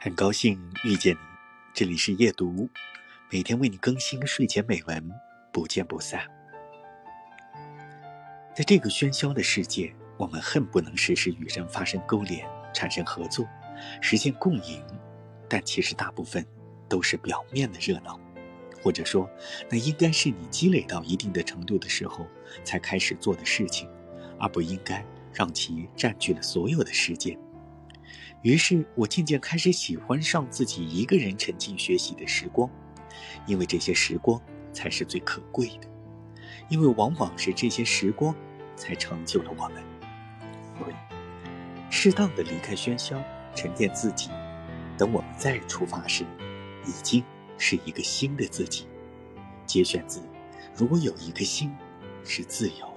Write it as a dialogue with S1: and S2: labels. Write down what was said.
S1: 很高兴遇见你，这里是夜读，每天为你更新睡前美文，不见不散。在这个喧嚣的世界，我们恨不能时时与人发生勾连，产生合作，实现共赢，但其实大部分都是表面的热闹，或者说，那应该是你积累到一定的程度的时候才开始做的事情，而不应该让其占据了所有的时间。于是我渐渐开始喜欢上自己一个人沉浸学习的时光，因为这些时光才是最可贵的，因为往往是这些时光才成就了我们。所以，适当的离开喧嚣，沉淀自己，等我们再出发时，已经是一个新的自己。节选自：如果有一颗心是自由。